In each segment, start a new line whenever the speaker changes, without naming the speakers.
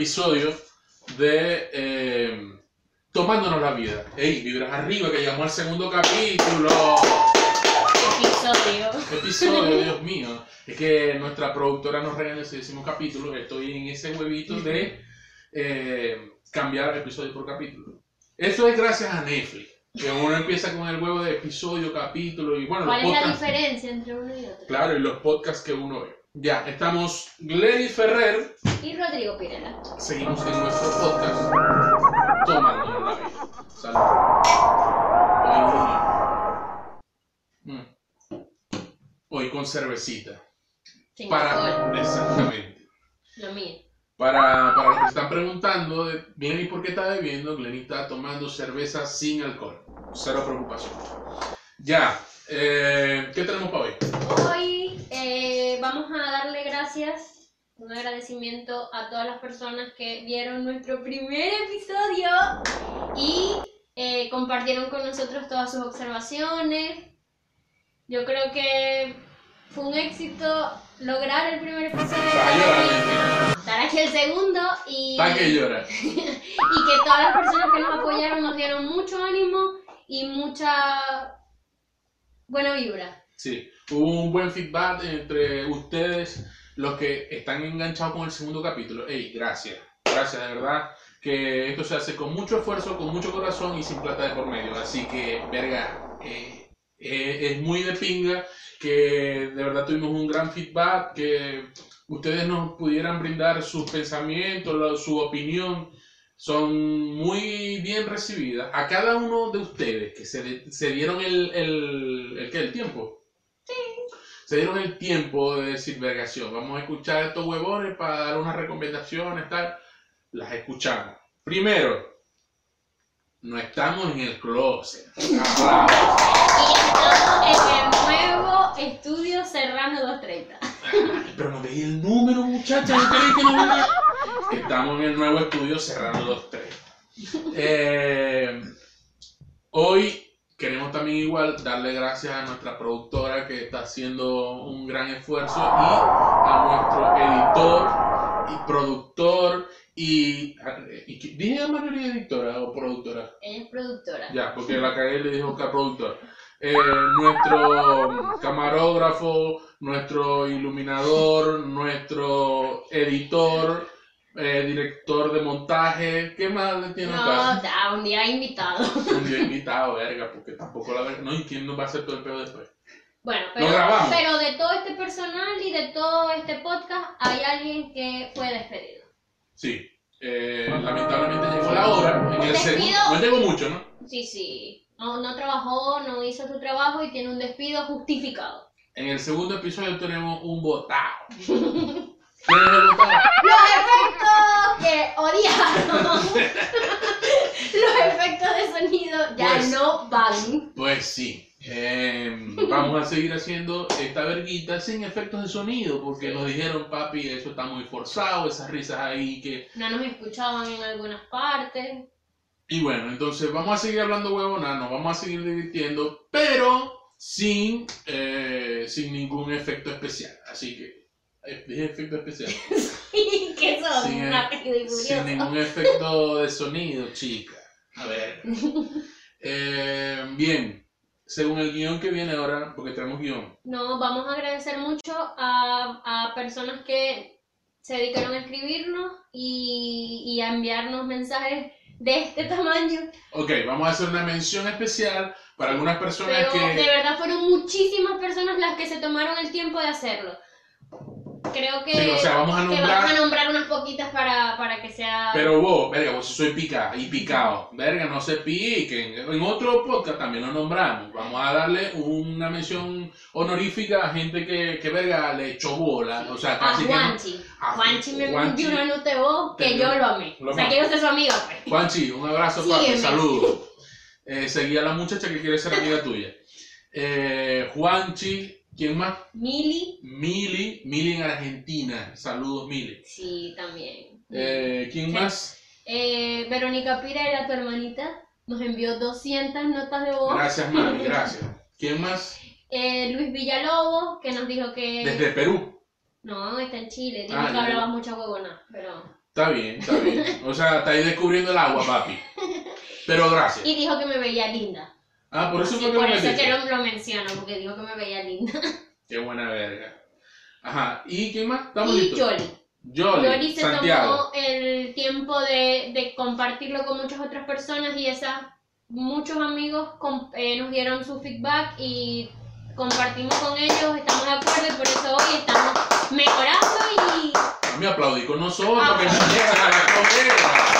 episodio
de eh, Tomándonos la vida. Ey, vibras arriba, que llegamos al segundo capítulo.
Episodio.
Episodio, Dios mío. Es que nuestra productora nos regaña si decimos capítulo. Estoy en ese huevito de eh, cambiar episodio por capítulo. Eso es gracias a Netflix. Que uno empieza con el huevo de episodio, capítulo y bueno, los
¿Cuál es la diferencia entre uno y otro?
Claro, y los podcasts que uno ve. Ya, estamos Glenny Ferrer.
Y Rodrigo Pirela.
Seguimos en nuestro podcast Tomándonos la vida. Salud. Hoy, mm, hoy con cervecita.
Sin alcohol.
Para, exactamente.
Lo mío.
Para, para los que están preguntando, de, Glenny, ¿por qué está bebiendo? Glenny está tomando cerveza sin alcohol. Cero preocupación. Ya, eh, ¿qué tenemos para? Hoy
un agradecimiento a todas las personas que vieron nuestro primer episodio y eh, compartieron con nosotros todas sus observaciones. Yo creo que fue un éxito lograr el primer episodio.
Llorando.
Estar aquí el segundo y,
que llora.
y que todas las personas que nos apoyaron nos dieron mucho ánimo y mucha buena vibra.
Sí, hubo un buen feedback entre ustedes, los que están enganchados con el segundo capítulo. Ey, gracias, gracias, de verdad, que esto se hace con mucho esfuerzo, con mucho corazón y sin plata de por medio. Así que, verga, eh, eh, es muy de pinga que de verdad tuvimos un gran feedback, que ustedes nos pudieran brindar sus pensamientos, su opinión. Son muy bien recibidas. A cada uno de ustedes que se, se dieron el, el, el, el tiempo se dieron el tiempo de decir, vergación, vamos a escuchar a estos huevones para dar unas recomendaciones, tal. Las escuchamos. Primero, no estamos en el closet.
Estamos en el nuevo estudio Serrano 230.
Ay, Pero no veía el número, muchachas. ¿no que no? Estamos en el nuevo estudio Serrano 23. Eh, hoy queremos también igual darle gracias a nuestra productora que está haciendo un gran esfuerzo y a nuestro editor y productor y, dije a mayoría editora o productora
Ella es productora.
ya porque la cagué le dijo que productor Eh, nuestro camarógrafo nuestro iluminador nuestro editor eh, director de montaje ¿qué más le tiene acá?
No, da, un día invitado.
un día invitado verga porque tampoco la verga no y quién nos va a hacer todo el pedo después
Bueno, pero, pero de todo este personal y de todo este podcast hay alguien que fue despedido.
sí eh, lamentablemente llegó la hora en el segundo no llegó mucho ¿no?
Sí, sí. No, no trabajó, no hizo su trabajo y tiene un despido justificado.
En el segundo episodio tenemos un botado.
¡Los efectos que odiaron! Los efectos de sonido ya
Pues-
no van.
Pues sí. eh, vamos a seguir haciendo esta verguita sin efectos de sonido porque nos dijeron, papi, eso está muy forzado, esas risas ahí que...
No nos escuchaban en algunas partes.
Y bueno, entonces vamos a seguir hablando huevona, nos vamos a seguir divirtiendo, pero sin, eh, sin ningún efecto especial. Así que, efecto especial.
Y que son
Sí, eh,
rápido y
Sin ningún efecto de sonido, chica. A ver. Eh, bien, según el guion que viene ahora, porque tenemos guion.
No, vamos a agradecer mucho a, a personas que se dedicaron a escribirnos y, y a enviarnos mensajes de este tamaño.
Ok, vamos a hacer una mención especial para algunas personas
Pero de
que...
verdad fueron muchísimas personas las que se tomaron el tiempo de hacerlo. Creo que,
Sí, o sea, vamos a
que
nombrar...
vamos a nombrar unas poquitas para, para que sea...
Pero vos, verga, vos soy pica y picado, verga, no se piquen. En otro podcast también lo nombramos. Vamos a darle una mención honorífica a gente que, que verga, le echó bola. O sea,
a
casi que no-
Juanchi.
a
Juanchi me envió una nota que yo lo amé.
lo
o sea, que yo soy su amiga, pues.
Juanchi, un abrazo,
Sígueme.
saludos. Eh, seguí a la muchacha que quiere ser amiga tuya. Eh, Juanchi, ¿quién más?
Mili,
Mili, Mili en Argentina. Saludos, Mili.
sí, también.
Eh, ¿Quién
Sí.
más?
Eh, Verónica Pira era tu hermanita. Nos envió 200 notas de voz.
Gracias, mami, gracias. ¿Quién más?
Eh, Luis Villalobos, que nos dijo que...
Desde Perú.
No, está en Chile. Dijo
Ah,
que
ya.
hablabas mucha huevona, pero...
Está bien, está bien. O sea, está ahí descubriendo el agua, papi. Pero gracias.
Y dijo que me veía linda.
Ah, por eso
Sí,
fue que
por
me
eso
metiste.
que lo, lo menciono, porque dijo que me veía linda.
Qué buena verga. Ajá. ¿Y quién más? ¿Estamos
Y
listos?
Yoli.
Yoli,
Yoli se
Santiago.
tomó el tiempo de, de compartirlo con muchas otras personas y esas muchos amigos eh, nos dieron su feedback y compartimos con ellos, estamos de acuerdo y por eso hoy estamos mejorando y
Me aplaudí con nosotros,
Ah.
que no llegan a la colega.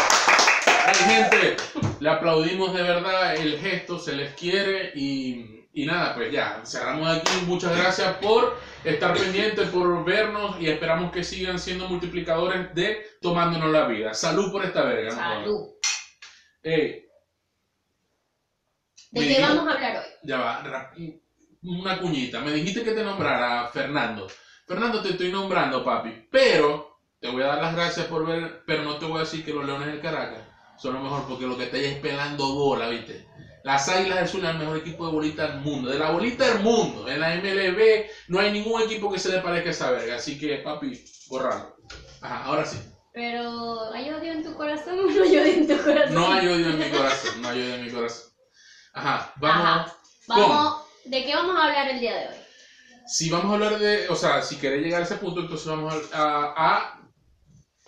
Gente, le aplaudimos de verdad el gesto, se les quiere y, y nada, pues ya, cerramos aquí. Muchas gracias por estar pendientes, por vernos y esperamos que sigan siendo multiplicadores de tomándonos la vida. Salud por esta verga. ¿no?
salud. ¿De qué vamos a hablar hoy?
Ya va, una cuñita. Me dijiste que te nombrara Fernando. Fernando, te estoy nombrando, papi. Pero te voy a dar las gracias por ver, pero no te voy a decir que los Leones del Caracas son lo mejor porque lo que estáis es pelando bola, ¿viste? Las Águilas del Sur es el mejor equipo de bolita del mundo. De la bolita del mundo. En la MLB no hay ningún equipo que se le parezca a esa verga. Así que, papi, borralo. Ajá, ahora sí.
Pero, ¿hay odio en tu corazón o no hay odio en tu corazón?
No hay odio en mi corazón. No hay odio en mi corazón. Ajá, vamos.
Ajá. Vamos, ¿De qué vamos a hablar el día de hoy?
Si vamos a hablar de, o sea, si querés llegar a ese punto, entonces vamos a, a- a-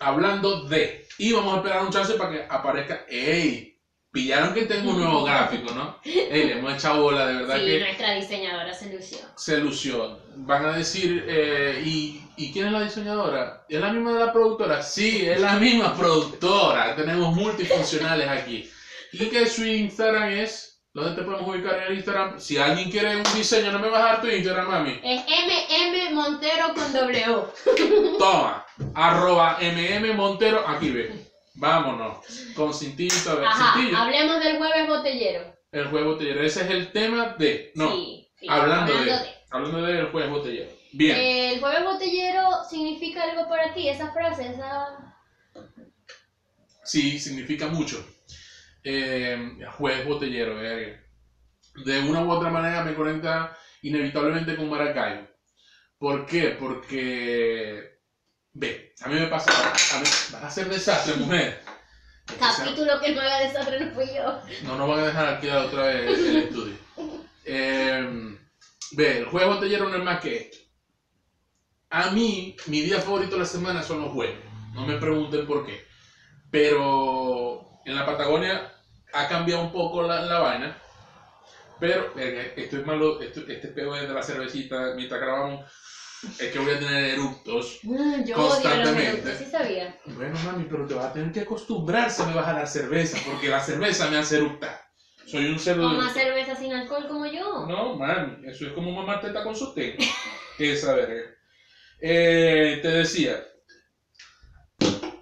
hablando de, y vamos a esperar un chance para que aparezca, ey, pillaron que tengo un nuevo gráfico, ¿no? Ey, le hemos echado bola, de verdad
Sí,
que
nuestra diseñadora se lució.
se lució. Van a decir, eh, ¿y, ¿y quién es la diseñadora? ¿Es la misma de la productora? Sí, es la misma productora. Tenemos multifuncionales aquí. Y que su Instagram es, ¿dónde te podemos ubicar en el Instagram? Si alguien quiere un diseño, no me vas a dar tu Instagram, mami.
Es MM Montero con O.
Toma, arroba MM Montero, aquí ve. Vámonos, con cintito, a ver,
Ajá,
cintillo.
hablemos del jueves botellero.
El juez botellero, ese es el tema de, no,
Sí, sí,
hablando, de, hablando del juez botellero. Bien,
El jueves botellero significa algo para ti, esa frase, esa...
sí, significa mucho. Eh, juez botellero, verga. De una u otra manera me conecta inevitablemente con Maracaibo. ¿Por qué? Porque, ve, a mí me pasa, a mí, vas a hacer desastre, mujer.
Capítulo que no haga desastre no fui yo.
No nos van a dejar alquilar otra vez el estudio. Eh, ve, el jueves botellero no es más que esto. A mí, mi día favorito de la semana son los jueves. No me pregunten por qué. Pero en la Patagonia ha cambiado un poco la, la vaina. Pero, verga, esto es malo, esto- este pedo es de la cervecita mientras grabamos. Es que voy a tener eructos.
Mm, Yo odio los
Constantemente.
eructos, sí sabía.
Bueno, mami, pero te vas a tener que acostumbrarse me vas a la cerveza, porque la cerveza me hace eructar. Soy un cerdo.
Toma cerveza sin alcohol como yo.
No, mami, eso es como mamá teta con sostén. Esa verga. Eh, te decía,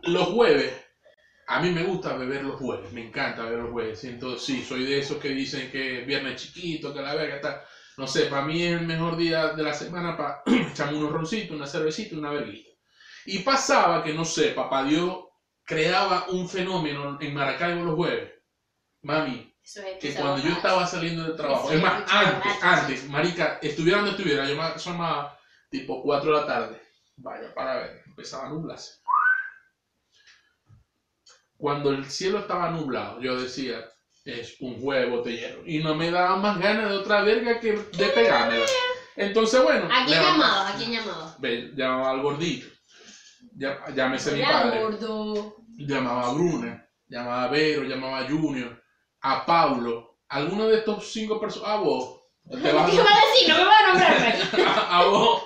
los jueves, a mí me gusta beber los jueves, me encanta beber los jueves. Siento, sí, soy de esos que dicen que viernes chiquito, que la verga está. No sé, para mí es el mejor día de la semana para echarme unos roncitos, una cervecita, una verguita. Y pasaba que, no sé, papá Dios creaba un fenómeno en Maracaibo los jueves. Mami,
es
que cuando yo estaba saliendo del trabajo, es más,
es
antes, antes, marica, estuviera donde estuviera, yo me asomaba tipo 4 de la tarde, vaya para ver, empezaba a nublarse. Cuando el cielo estaba nublado, yo decía, es un juego botellero, y no me daba más ganas de otra verga que de pegármela. Entonces, bueno,
¿A quién llamabas? ¿A quién llamabas?
Ve, llamaba al gordito, ya, llámese mi padre
gordo.
llamaba a Bruna, llamaba a Vero, llamaba a Junior, a Paulo, alguno de estos cinco personas, a vos, te
¿Qué
vas
a decir? No me voy a nombrar.
a, a vos,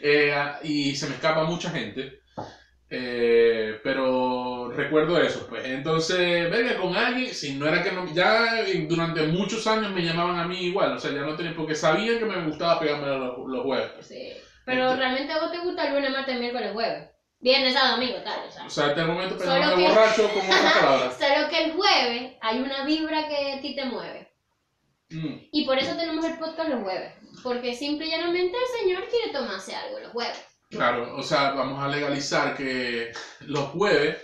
eh, y se me escapa mucha gente, eh, pero recuerdo eso, pues, entonces, venga, con alguien, si no era que no, ya durante muchos años me llamaban a mí igual, o sea, ya no tenía, porque sabían que me gustaba pegarme los, los jueves,
Sí. Pero realmente a vos te gusta el lunes, martes, miércoles, jueves. Viernes, sábado, domingo, tal. O sea.
o sea, hasta el momento pegándome
que-
borracho con otras palabras.
Solo que el jueves hay una vibra que a ti te mueve.
Mm.
Y por eso tenemos el podcast los jueves. Porque simple y llanamente el señor quiere tomarse algo los jueves.
Claro, o sea, vamos a legalizar que los jueves,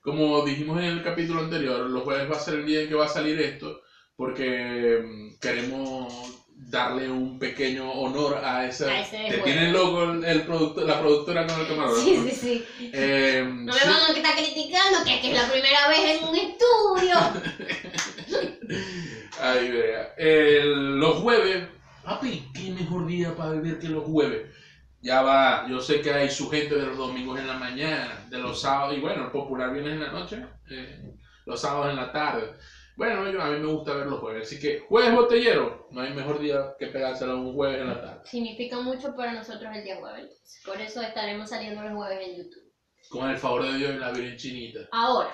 como dijimos en el capítulo anterior, los jueves va a ser el día en que va a salir esto, porque mm, queremos darle un pequeño honor a ese.
A ese juego.
tiene el logo el, el producto- la productora con el camarógrafo.
Sí, sí, sí.
Eh,
No me
sí.
van a estar criticando que, que es la primera vez en un estudio.
Ay, vea. El- los jueves, papi, qué mejor día para beber que los jueves. Ya va, yo sé que hay su gente de los domingos en la mañana, de los sábados, y bueno, el popular viene en la noche, eh, los sábados en la tarde. Bueno, yo, a mí me gusta ver los jueves, así que jueves botellero, no hay mejor día que pegárselo un jueves en la tarde.
Significa mucho para nosotros el día jueves. Por eso estaremos saliendo los jueves en YouTube.
Con el favor de Dios y la Virgen Chinita.
Ahora,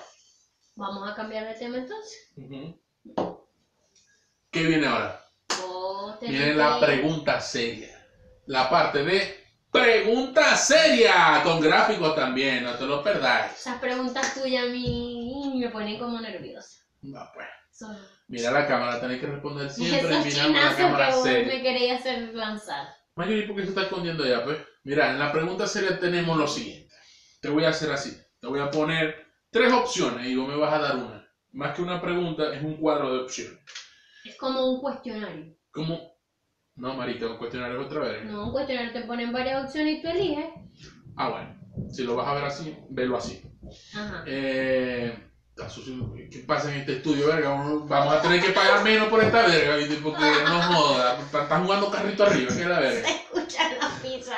vamos a cambiar de tema entonces.
¿Qué viene ahora? Viene la pregunta seria. La parte de pregunta seria, con gráficos también, no te lo perdáis.
Esas preguntas tuyas a mí me ponen como nerviosa.
No, pues.
Son
Mira la cámara, tenés que responder siempre
esos
mirando la cámara
que vos
seria.
me queréis hacer lanzar.
Mayuri, ¿por qué se está escondiendo ya, pues? Mira, en la pregunta seria tenemos lo siguiente. Te voy a hacer así. Te voy a poner tres opciones y vos me vas a dar una. Más que una pregunta, es un cuadro de opciones.
Es como un cuestionario.
¿Cómo? No, marica, un cuestionario es otra vez.
No, un cuestionario te ponen varias opciones y tú eliges.
Ah, bueno. Si lo vas a ver así, velo así.
Ajá.
Eh, sucio. ¿Qué pasa en este estudio, verga? Vamos a tener que pagar menos por esta verga, ¿viste? Porque no joda. Están jugando carrito arriba, que es la verga.
Escucha la pizza.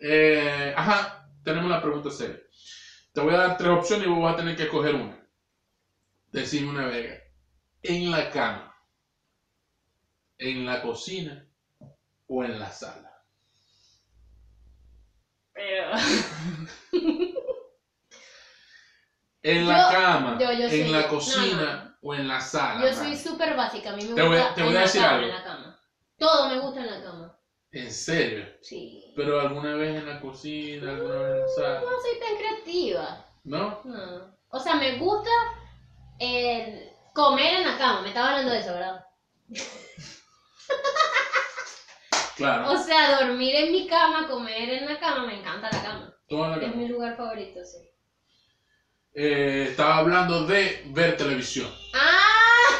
Eh, ajá, tenemos la pregunta seria. Te voy a dar tres opciones y vos vas a tener que escoger una. Decime una verga. En la cama, en la cocina o en la sala.
Pero.
En la
Yo-
cama,
yo- yo
en la
No,
cocina o en la sala.
Yo soy súper básica, a mí me
Te voy
gusta
te voy
en
a
la
decir
cama,
algo.
en la cama. Todo me gusta en la cama.
En serio.
Sí.
Pero alguna vez en la cocina, alguna vez en la sala.
No soy tan creativa.
¿No?
No. O sea, me gusta el comer en la cama. Me estaba hablando de eso, ¿verdad?
Claro.
O sea, dormir en mi cama, comer en la cama, me encanta la cama.
Toda la
Es
cama.
mi lugar favorito, sí.
Eh, estaba hablando de ver televisión.
¡Ah!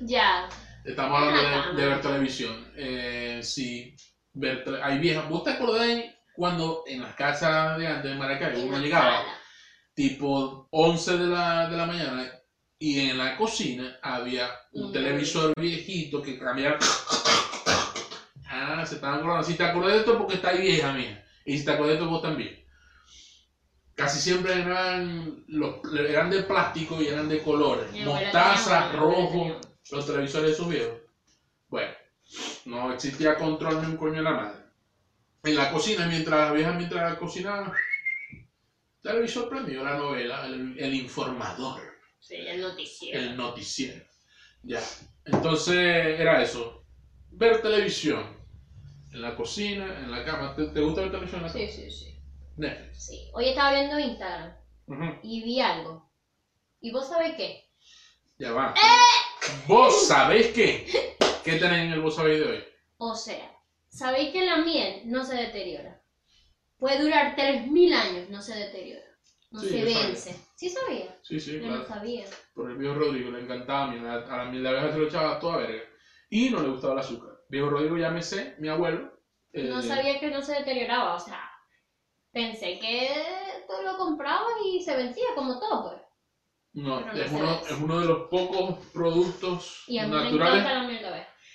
Ya.
Estamos hablando de, ver televisión. Eh, sí, ver hay viejas. ¿Vos te acordáis cuando en las casas de antes de Maracay
En
uno llegaba
sala.
tipo 11 de la, de la mañana y en la cocina había un televisor viejito que cambiaba? Ah, se estaban acordando. Si te acordás de esto porque está ahí vieja mía. Y si te acordás de esto vos también. Casi siempre eran, los, eran de plástico y eran de colores. Mostaza, rojo, los televisores esos viejos. Bueno, no existía control ni un coño de la madre. En la cocina, mientras las viejas mientras cocinaban, televisor prendió la novela, el, el informador,
Sí, el noticiero.
el noticiero. Ya. Entonces era eso. Ver televisión. En la cocina, en la cama. ¿Te, te gusta ver televisión en la cama?
Sí, sí, sí.
Netflix.
Sí. Hoy estaba viendo Instagram y vi algo. ¿Y vos sabés qué?
Ya va. ¿Vos sabéis qué? ¿Qué tenéis en el vos sabéis de hoy?
O sea, sabéis que la miel no se deteriora. Puede durar 3.000 años, no se deteriora. No
Sí,
se
sabía.
¿Sí sabía?
Sí, sí,
Yo
claro.
no sabía.
Por el viejo Rodrigo le encantaba a. A la miel de abeja se lo echaba toda verga. Y no le gustaba el azúcar. Viejo Rodrigo ya me sé, mi abuelo. eh,
No sabía que no se deterioraba, o sea, pensé que tú lo comprabas y se vencía como todo, pues.
No,
no
es uno, es uno de los pocos productos
Y a mí me
naturales
encanta la miel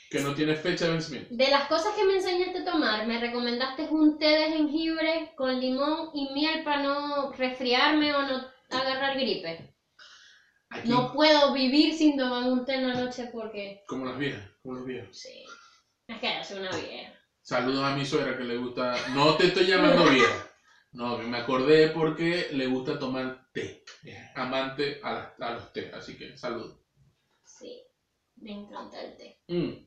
que no tiene fecha de vencimiento.
De las cosas que me enseñaste a tomar, me recomendaste un té de jengibre con limón y miel para no resfriarme o no agarrar gripe.
Aquí,
No puedo vivir sin tomar un té en la noche porque...
como las viejas, como los viejos.
Sí. Es que yo soy una vieja.
Saludos a mi suegra que le gusta. No te estoy llamando vieja. No, que me acordé porque le gusta tomar té. Es amante a, la- a los té, así que saludos.
Sí. Me encanta el té.
Mm,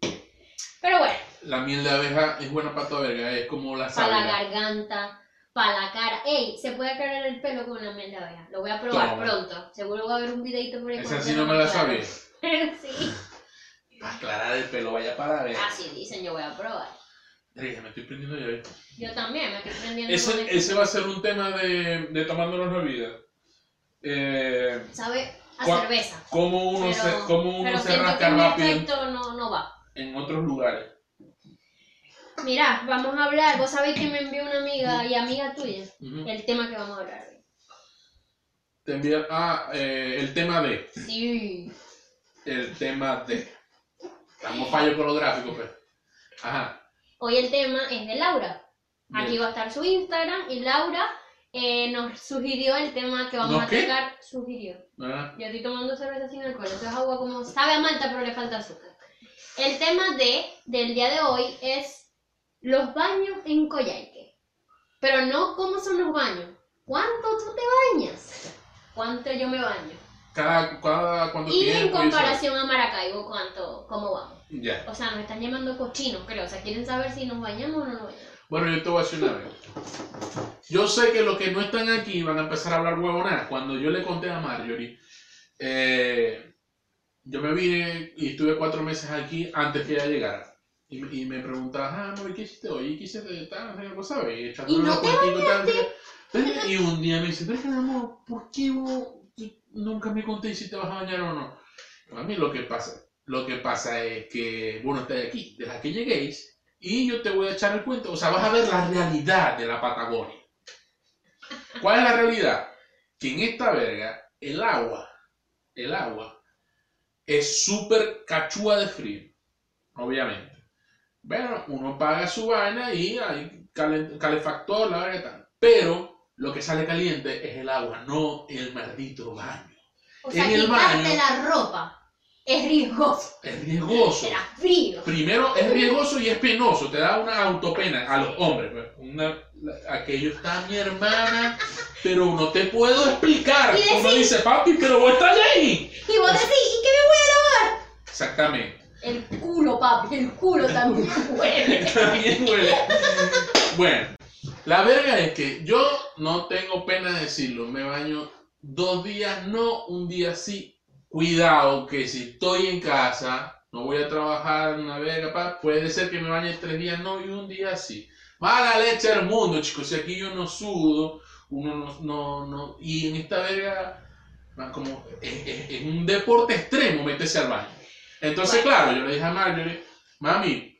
Pero bueno,
La miel de abeja es buena para toda verga, es como la
para la garganta, para la cara. Ey, se puede aclarar el pelo con la miel de abeja. Lo voy a probar
Toma.
pronto. Seguro va a haber un videito por ahí.
Esa sí no me la sabía.
sí.
Para aclarar el pelo, vaya para la verga.
Así dicen, yo voy a probar.
Verga, me estoy prendiendo ya. ¿viste?
Yo también me estoy prendiendo
Ese,
esto.
ese va a ser un tema de, de tomándonos la vida. Eh,
Sabe a cerveza.
cómo uno
pero
se, cómo uno
pero
se rasca
mi
rápido.
efecto no, no va.
en otros lugares.
Mira, vamos a hablar. Vos sabéis que me envió una amiga y amiga tuya el tema que vamos a hablar hoy.
Te envía ah, eh, el tema de.
Sí.
El tema de. Estamos fallo con los gráficos, pues. Ajá.
Hoy el tema es de Laura. Aquí va a estar su Instagram y Laura eh, nos sugirió el tema que vamos
¿No
a
qué?
tocar. Sugirió.
¿Verdad?
Yo estoy tomando cerveza sin alcohol, eso es agua como sabe a malta pero le falta azúcar. El tema de del día de hoy es los baños en Coyhaique. Pero no cómo son los baños. ¿Cuánto tú te bañas? ¿Cuánto yo me baño?
Cada, cada cuánto
Y en
eso.
comparación a Maracaibo, ¿cuánto, cómo vamos?
Ya.
O sea, nos están llamando cochinos, creo. O sea, quieren saber si nos bañamos o no nos bañamos.
Bueno, yo te voy a decir una vez. Yo sé que los que no están aquí van a empezar a hablar huevonadas. Cuando yo le conté a Marjorie, eh, yo me vine y estuve cuatro meses aquí antes que ella llegara. Y, me- y me preguntaba, ah, no, ¿y ¿qué hiciste hoy? ¿Y qué hiciste? Tal, no ¿sabes? Y, echándole
¿Y no te
tal, tal. Y un día me dice, pero amor, ¿por qué vos nunca me conté si te vas a bañar o no? A mí lo que pasa, lo que pasa es que vos no estás aquí. Deja que lleguéis y yo te voy a echar el cuento. O sea, vas a ver la realidad de la Patagonia. ¿Cuál es la realidad? Que en esta verga, el agua, el agua, es súper cachúa de frío, obviamente. Bueno, uno paga su vaina y hay calefactor, la verga tal. Pero lo que sale caliente es el agua, no el maldito baño.
O sea,
En el baño-
la ropa es riesgoso.
Es riesgoso.
Será frío.
Primero es riesgoso y es penoso, te da una autopena a los hombres. pues, Una, aquello está mi hermana, pero no te puedo explicar.
Y
Uno
decir-
dice, papi, pero vos estás ahí.
Y vos decís, ¿y qué me voy a lavar?
Exactamente.
El culo, papi, el culo también huele.
También huele. Bueno, la verga es que yo no tengo pena de decirlo, me baño dos días, no un día sí. Cuidado que si estoy en casa, no voy a trabajar una verga, pa, puede ser que me bañe tres días, no, y un día sí. Mala leche del mundo, chicos, si aquí yo no sudo, uno no, no, no, y en esta verga, como, es, es- es un deporte extremo meterse al baño. Entonces,
Bueno.
claro, yo le dije a Marjorie, mami,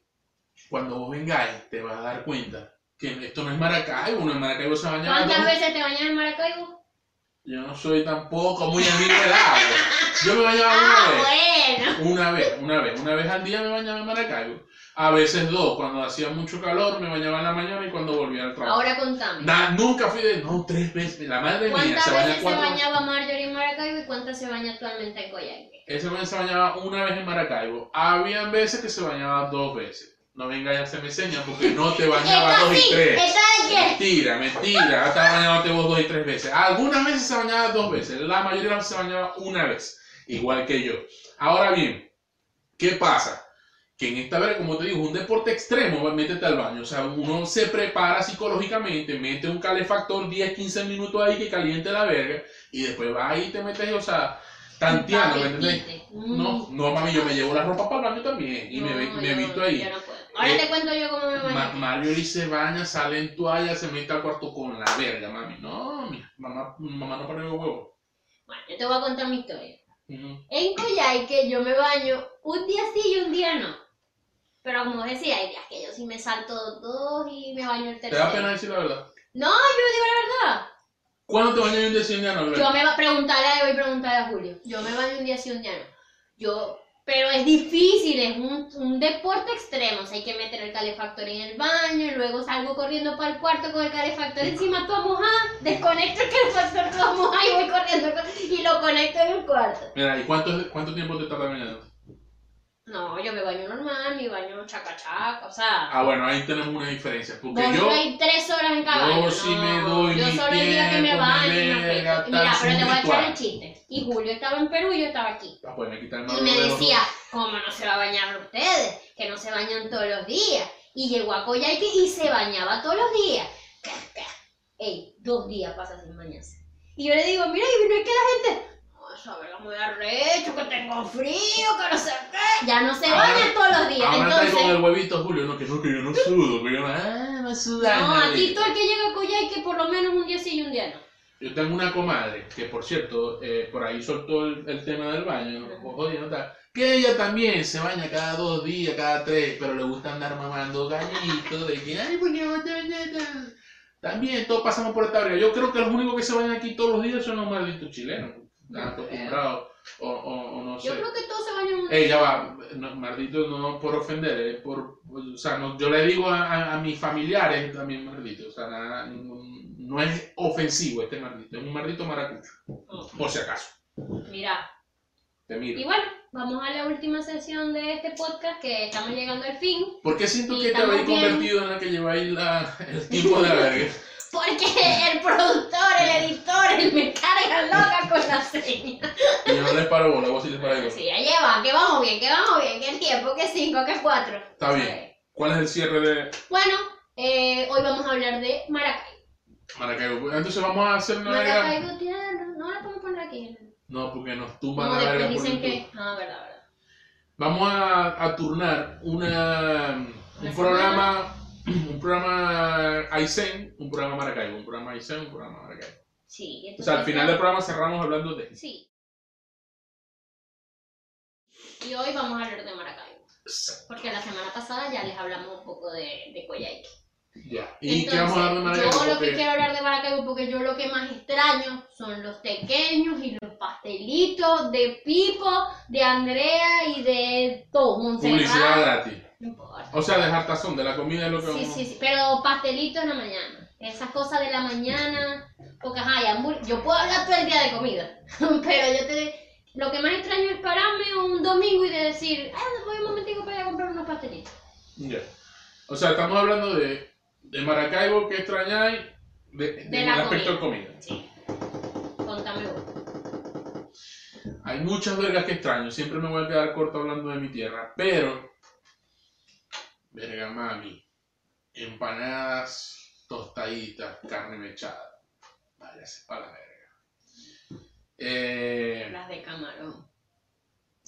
cuando vos vengáis, te vas a dar cuenta que esto no es Maracaibo, uno en Maracaibo se baña
¿Cuántas veces te bañas en Maracaibo?
Yo no soy tampoco muy amigo del agua. Yo me bañaba una
Ah,
vez.
bueno.
Una vez, una vez, una vez al día me bañaba en Maracaibo. A veces dos, cuando hacía mucho calor me bañaba en la mañana y cuando volvía al trabajo.
Ahora contame.
Na- nunca fui de, no, tres veces. La madre mía
¿Cuántas
se baña
veces se
cuatro
bañaba Marjorie en Maracaibo y cuántas se baña actualmente en Coyhaique?
Ese se bañaba una vez en Maracaibo. Habían veces que se bañaba dos veces. No venga y hacerme señas porque no te bañaba
¿Esta
dos y tres. Mentira, mentira. Estaba bañándote vos dos y tres veces. Algunas veces se bañaba dos veces. La mayoría de las veces se bañaba una vez. Igual que yo. Ahora bien, ¿qué pasa? Que en esta verga, como te digo, es un deporte extremo, métete al baño. O sea, uno se prepara psicológicamente, mete un calefactor 10, 15 minutos ahí que caliente la verga y después va ahí y te metes, o sea, tanteando, ¿me entendés?
Mm.
No, no, mami, yo me llevo la ropa para el baño también y me,
No,
me
yo-
visto ahí.
no. Ahora
Eh,
te cuento yo cómo me baño.
Ma Marjorie se baña, sale en toalla, se mete al cuarto con la verga, mami. No, mi mamá, mamá no pone los huevos.
Bueno, yo te voy a contar mi historia.
Ujú.
En Coyhaique yo me baño un día sí y un día no. Pero como decía, hay días que yo sí me salto dos y me baño el
¿Te
tercero.
da pena decir la verdad?
No, yo digo la verdad.
¿Cuándo te bañas un día sin día no?
Yo me va a preguntarle a voy a preguntarle a Julio. Yo me baño un día sí, un día no. Yo, pero es difícil, es un, un deporte extremo. O sea, hay que meter el calefactor en el baño y luego salgo corriendo para el cuarto con el calefactor encima toda mojada. Desconecto el calefactor toda mojada y voy corriendo y lo conecto en el cuarto.
Mira, ¿y cuánto, cuánto tiempo te tarda bañando?
No, yo me baño normal, mi baño chaca chaca, o sea.
Ah, bueno, ahí tenemos una diferencia. Porque
Vos
yo,
hay tres horas en cada
yo
baño.
sí
no,
me doy
Yo
mi
solo el día que me
tiempo,
baño
verga.
Mira,
tal,
pero te voy a echar
ritual.
el chiste. Y Julio estaba en Perú y yo estaba aquí.
Ah, pues me quita el
Y me decía. ¿cómo no se va a bañar ustedes? Que no se bañan todos los días. Y llegó a Coyhaique y se bañaba todos los días. Ey, dos días pasa sin bañarse. Y yo le digo, mira, y no es que la gente, no, esa verga me da recho, que tengo frío, que no sé qué. Ya no se
Ahora-
bañan todos los días.
Ahora está ahí con el
Entonces,
huevito, Julio. No, que no, que yo no sudo. Que yo no, ah, no
no, aquí todo el que llega a Coyhaique por lo menos un día sí y un día no.
Yo tengo una comadre que, por cierto, eh, por ahí soltó el, el tema del baño, no
Ujú.
jodiendo tal, que ella también se baña cada dos días, cada tres, pero le gusta andar mamando gallitos, de que, ay, porque también todos pasamos por esta verga. Yo creo que los únicos que se bañan aquí todos los días son los malditos chilenos, están acostumbrados, o, o, o no sé.
Yo creo que todos se bañan
Ey, ya va, no, maldito no por ofender, es por, o sea, no, yo le digo a, a- a mis familiares también maldito, o sea, nada, ningún- no es ofensivo este maldito, es un maldito maracucho, por si acaso,
Mira,
te miro.
y bueno, vamos a la última sesión de este podcast que estamos llegando al fin.
¿Por qué siento que te habéis convertido en la que lleváis la, el tiempo de la verga?
Porque el productor, el editor, él me carga loca con la seña.
Y yo no les paro bola, vos sí les paráis bola.
Sí, ya lleva, que vamos bien, que vamos bien, que el tiempo, que cinco, que cuatro.
Está bien. ¿Cuál es el cierre de
Bueno, eh, hoy vamos a hablar de Maracaibo.
Maracaibo? Entonces vamos a hacer una verga.
Maracaibo tierra, no la podemos poner aquí.
No, porque nos tumban
Como
la verga por
dicen que. Ah, verdad, verdad.
Vamos a, a turnar una, un
Una
programa, un programa Aysén, un programa Maracaibo, un programa Aysén, un programa Maracaibo.
Sí,
O
entonces.
sea, al final del programa cerramos hablando de
Sí. Y hoy vamos a hablar de Maracaibo. Porque la semana pasada ya les hablamos un poco de, de Coyhaique.
Ya. ¿Y qué
Entonces,
vamos a hablar de Maracaibo?
Yo lo que quiero hablar de Maracaibo porque yo lo que más extraño son los pequeños y los pastelitos de Pipo, de Andrea y de todo,
Publicidad gratis.
No importa.
O sea, de hartazón, de la comida es lo que
Sí,
vamos
sí, sí, pero pastelitos en la mañana. Esas cosas de la mañana, porque ajá, y hambur- yo puedo hablar todo el día de comida, pero yo te... Lo que más extraño es pararme un domingo y de decir, ah, voy un momentico para ir a comprar unos pastelitos.
Ya. O sea, estamos hablando de, de Maracaibo que extrañáis de, de,
De la
respecto a
comida.
comida.
Sí. Contame vos.
Hay muchas vergas que extraño, siempre me voy a quedar corto hablando de mi tierra, pero, verga mami, empanadas, tostaditas, carne mechada, váyase para la verga. Eh,
Las de camarón.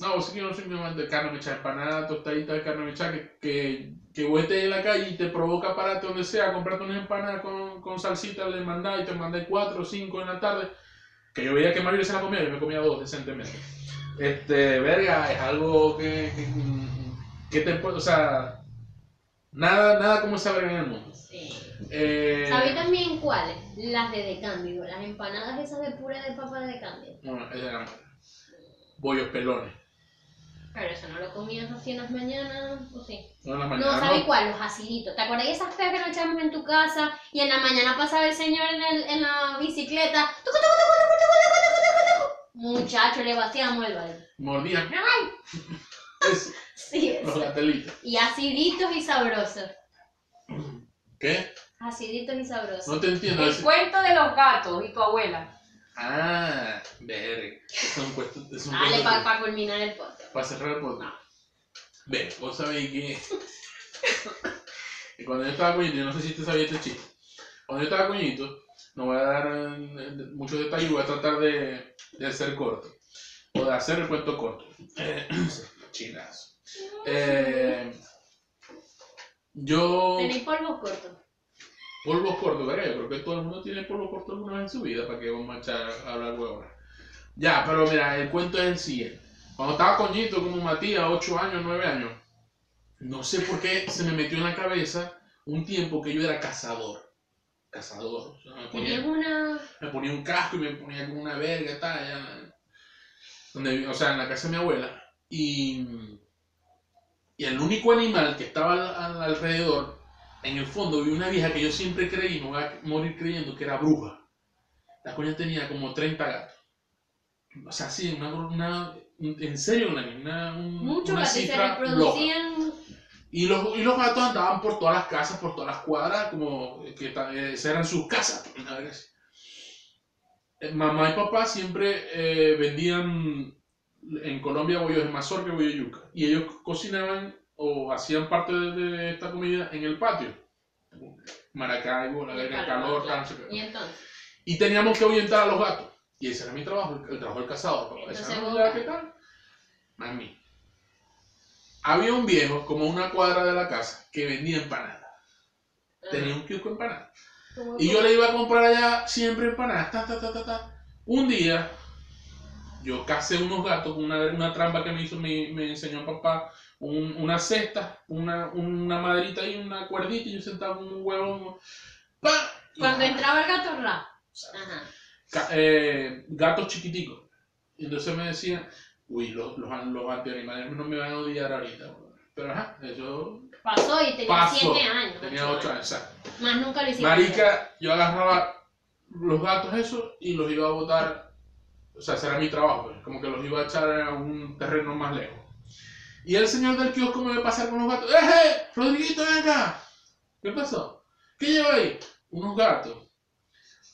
no, sí que no soy amante de carne mechada, empanada, tostadita de carne mechada, que, que, que vos estés en la calle y te provoca pararte donde sea, comprarte unas empanadas con, con salsita, le mandás y te mandé cuatro o cinco en la tarde, que yo veía que Mario se la comía, yo me comía dos decentemente. Este, verga, es algo que, que, que te puede, o sea, nada, nada como esa verga en el mundo.
Sí.
Eh,
¿Sabéis también cuáles? Las de de las empanadas esas de pura de papa de Cándido.
no, es de la madre. Bollos pelones.
Pero eso no lo comías así en las mañanas, ¿o sí?
No, en la
No,
mañana,
¿sabes
no.
cuál? Los aciditos. ¿Te acuerdas de esas feas que nos echamos en tu casa y en la mañana pasaba el señor en, el, en la bicicleta? ¡Tucu, tucu, tucu! Muchacho, le vaciamos el balde.
Mordían. Es,
Sí,
los
eso.
gatelitos.
Y aciditos y sabrosos.
¿Qué?
Aciditos y sabrosos.
No te entiendo.
El
es-
cuento de los gatos y tu abuela.
Ah, verga. Es un puesto. Es un
Dale, para culminar el podcast.
Para cerrar el podcast. Ve, vos sabéis que, cuando yo estaba coñito, yo no sé si te sabía este chiste. Cuando yo estaba coñito, no voy a dar eh, muchos detalles, voy a tratar de, de hacer corto. O de hacer el cuento corto. Chinazo. Eh, yo.
Tenéis polvos cortos.
Polvos cortos, ¿verdad? Yo creo que todo el mundo tiene polvos cortos alguna vez en su vida, para que vamos a echar a hablar huevona. Ya, pero mira, el cuento es el siguiente. Cuando estaba coñito, como Matías, 8 años, 9 años, no sé por qué se me metió en la cabeza un tiempo que yo era cazador. Cazador. O sea, me, ponía,
una.
me ponía un casco y me ponía como una verga y tal. allá, donde, o sea, en la casa de mi abuela. Y, y el único animal que estaba al- al- alrededor en el fondo vi una vieja que yo siempre creí, me voy a morir creyendo que era bruja. La coña tenía como 30 gatos. O sea, sí, una, una en serio, una, una, un-
Muchos
una
se
cifra loca.
reproducían.
Y los, y los gatos andaban por todas las casas, por todas las cuadras, como que eh, esas eran sus casas. así. Eh, Mamá y papá siempre eh, vendían en Colombia bollos de mazorca y bollos de yuca. Y ellos cocinaban o hacían parte de, de esta comida en el patio. Maracaibo, la verga, calor, tal, no sé qué.
Y entonces.
Y teníamos que ahuyentar a los gatos. Y ese era mi trabajo, el, el trabajo del cazador.
Entonces
"Ah, ¿qué tal? Mami. Había un viejo, como a una cuadra de la casa, que vendía empanadas. Tenía un kiosco empanadas. Y yo le iba a comprar allá siempre empanadas. Ta, ta, ta, ta, ta. Un día, yo casé unos gatos con una, una trampa que me hizo, me, me enseñó papá, un- una cesta, una, una maderita y una cuerdita y yo sentaba un huevo. ¡pa!
Cuando entraba el gato, ra. Ajá.
eh, gatos chiquiticos. Y entonces me decían, uy, los, los, los antianimales no me van a odiar ahorita. weón". Pero ajá, eso
Pasó y tenía
pasó.
7 años.
Tenía
ocho
8 años, exacto.
Más nunca lo hiciste.
Marica, yo agarraba los gatos esos y los iba a botar, o sea, ese era mi trabajo, pues, como que los iba a echar a un terreno más lejos. Y el señor del kiosco me ve pasar con los gatos. ¡Eh, Rodriguito, ven acá! ¿Qué pasó? ¿Qué lleva ahí? Unos gatos.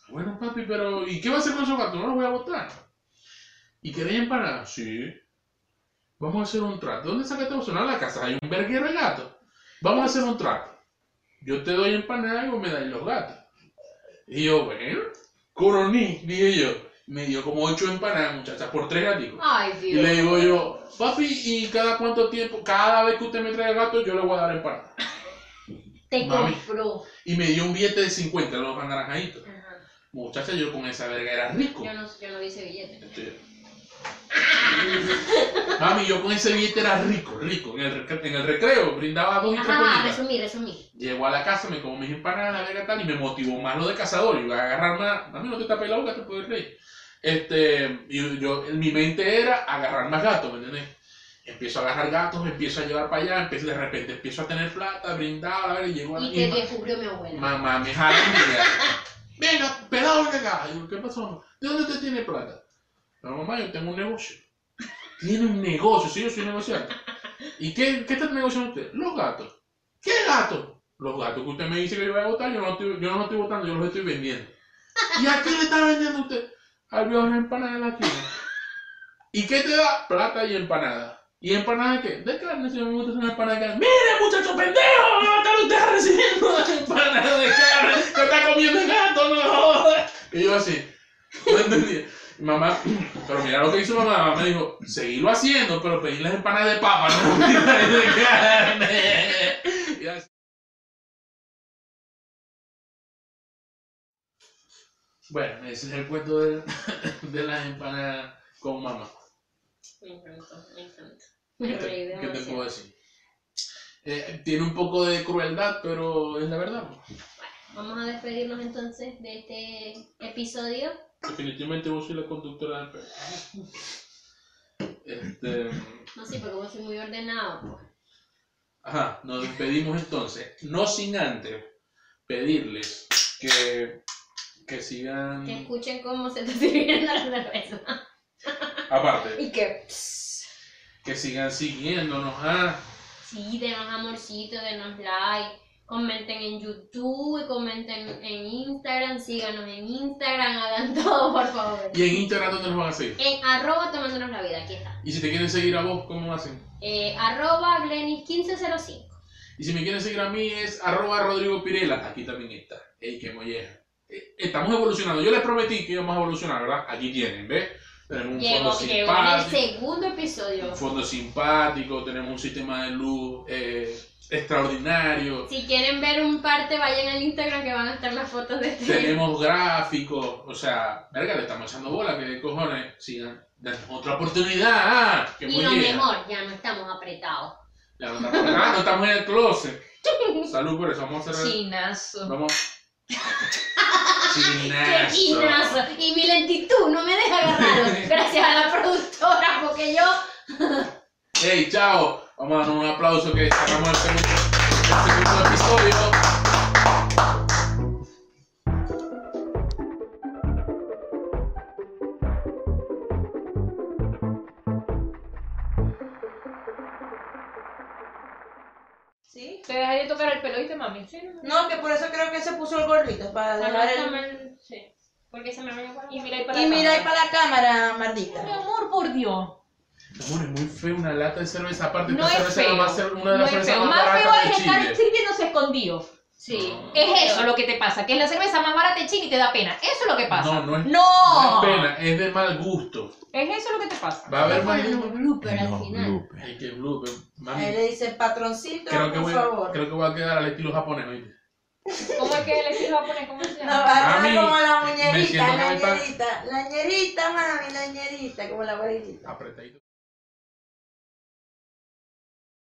Bueno, papi, pero ¿y qué va a hacer con esos gatos? No los voy a botar. ¿Y queréis empanadas? Sí. Vamos a hacer un trato. ¿Dónde sacaste vos? No, en la casa hay un verguero de gatos. Vamos a hacer un trato. Yo te doy empanada y vos me dais los gatos. Y yo, bueno, coroní, dije yo. Me dio como ocho empanadas, muchachas, por tres gaticos.
Ay,
Y le digo yo, papi, ¿y cada cuánto tiempo? Cada vez que usted me trae gato, yo le voy a dar empanada.
Te
Mami.
compró.
Y me dio un billete de 50, los anaranjaditos. Muchacha, yo con esa verga era rico.
Yo no, yo no ese billete.
Este- Mami, yo con ese billete era rico, rico. En el, en el recreo brindaba dos y tres
Ajá, resumí, resumí.
Llego a la casa, me como mis empanadas, la verga tal, y me motivó más lo de cazador. Y iba a agarrar más. Mami, no te tapes la boca, te puedes reír. Este, y yo, mi mente era agarrar más gatos, ¿me entiendes? Empiezo a agarrar gatos, empiezo a llevar para allá, empiezo, de repente empiezo a tener plata, brindar, a ver, y llego a la
Y te descubrió mi abuela.
Mamá, me jala y me Venga, pelado, ven acá. Y yo, ¿qué pasó? ¿De dónde usted tiene plata? No, mamá, yo tengo un negocio. Tiene un negocio, sí, yo soy negociante. ¿Y qué, qué está negociando usted? Los gatos. ¿Qué gatos? Los gatos que usted me dice que yo voy a votar, yo no, estoy, yo no los estoy votando, yo los estoy vendiendo. ¿Y a qué le está vendiendo usted? Al viejo de empanada de la tienda. ¿Y qué te da? Plata y empanada. ¿Y empanada de qué? De carne, si me gusta una empanada de carne. ¡Mire, muchacho pendejo! ¡Me va a estar usted recibiendo empanada de carne! ¡Que está comiendo gato, no! Y yo así, no entendía. Mamá, pero mira lo que hizo mamá. Mamá me dijo, seguirlo haciendo, pero pedir las empanadas de papa, no de carne. Y así. Bueno, ese es el cuento de, de las empanadas con mamá.
Me encantó, me encantó.
¿Qué te, qué te puedo decir? Eh, tiene un poco de crueldad, pero es la verdad.
Vamos a despedirnos entonces de este episodio.
Definitivamente vos soy la conductora del. Este,
No sé, porque vos soy muy ordenado. pues.
ajá, nos despedimos entonces. No sin antes pedirles que, que sigan.
Que escuchen cómo se está sirviendo la cerveza.
Aparte,
Y que.
que sigan siguiéndonos. Ah,
Sí, denos amorcito, denos like. Comenten en YouTube, comenten en Instagram, síganos en Instagram, hagan todo, por favor.
y en Instagram, ¿dónde nos van a seguir?
En arroba tomándonos la vida, aquí está.
Y si te quieren seguir a vos, ¿cómo hacen?
Eh, arroba Glenis1505.
Y si me quieren seguir a mí es arroba Rodrigo Pirela. Aquí también está. Ey, qué molleja. Eh, Estamos evolucionando. Yo les prometí que íbamos a evolucionar, ¿verdad? Aquí tienen, ¿ves? Tenemos un
Llegó,
fondo
llegó en el
simpático.
segundo episodio.
Un fondo simpático. Tenemos un sistema de luz eh, extraordinario.
Si quieren ver un parte, vayan al Instagram que van a estar las fotos de este.
Tenemos gráficos. O sea, verga, le estamos echando bola. Que cojones. Sigan. Denos otra oportunidad.
Y lo mejor, ya no estamos apretados.
Ya no estamos, ah, no estamos en el closet. Salud por eso. Vamos a.
Chinazo.
Vamos.
¡Qué
Chinazo.
chinazo! Y mi lentitud no me deja agarrarlo. Gracias a la productora, porque yo.
Hey, chao. Vamos a darnos un aplauso que sacamos el segundo, el segundo episodio.
¿Te dejas de tocar el pelo, ¿viste, mami? Sí, no.
No, que por eso creo que se puso el gorrito, para dejar el...
Sí. Porque se me para
Y mira ahí para
Y
la
mira ahí
cámara.
para la cámara,
Mi
maldita.
amor, por Dios.
Amor, es muy feo una lata de cerveza. Aparte,
No
esta
es
cerveza
feo.
va a ser una de
No
las
es
cervezas
feo.
más
Más feo
de
es estar sirviéndose escondido.
Sí.
Es eso lo que te pasa, que es la cerveza más barata de Chile y te da pena. Eso es lo que pasa.
No, no es,
No.
no es pena, es de mal gusto.
Es eso lo que te pasa.
Va a haber más.
un blooper al final.
Ay, qué blooper.
Ahí le dice, patroncito,
creo que,
por
voy,
favor.
creo que voy a quedar al estilo japonés, ¿oíste?
¿Cómo es que iba a poner? ¿Cómo se
No,
llama?
va a como la muñerita, la ñerita, la ñerita, mami, la ñerita, como la abuelita.
Apretadito.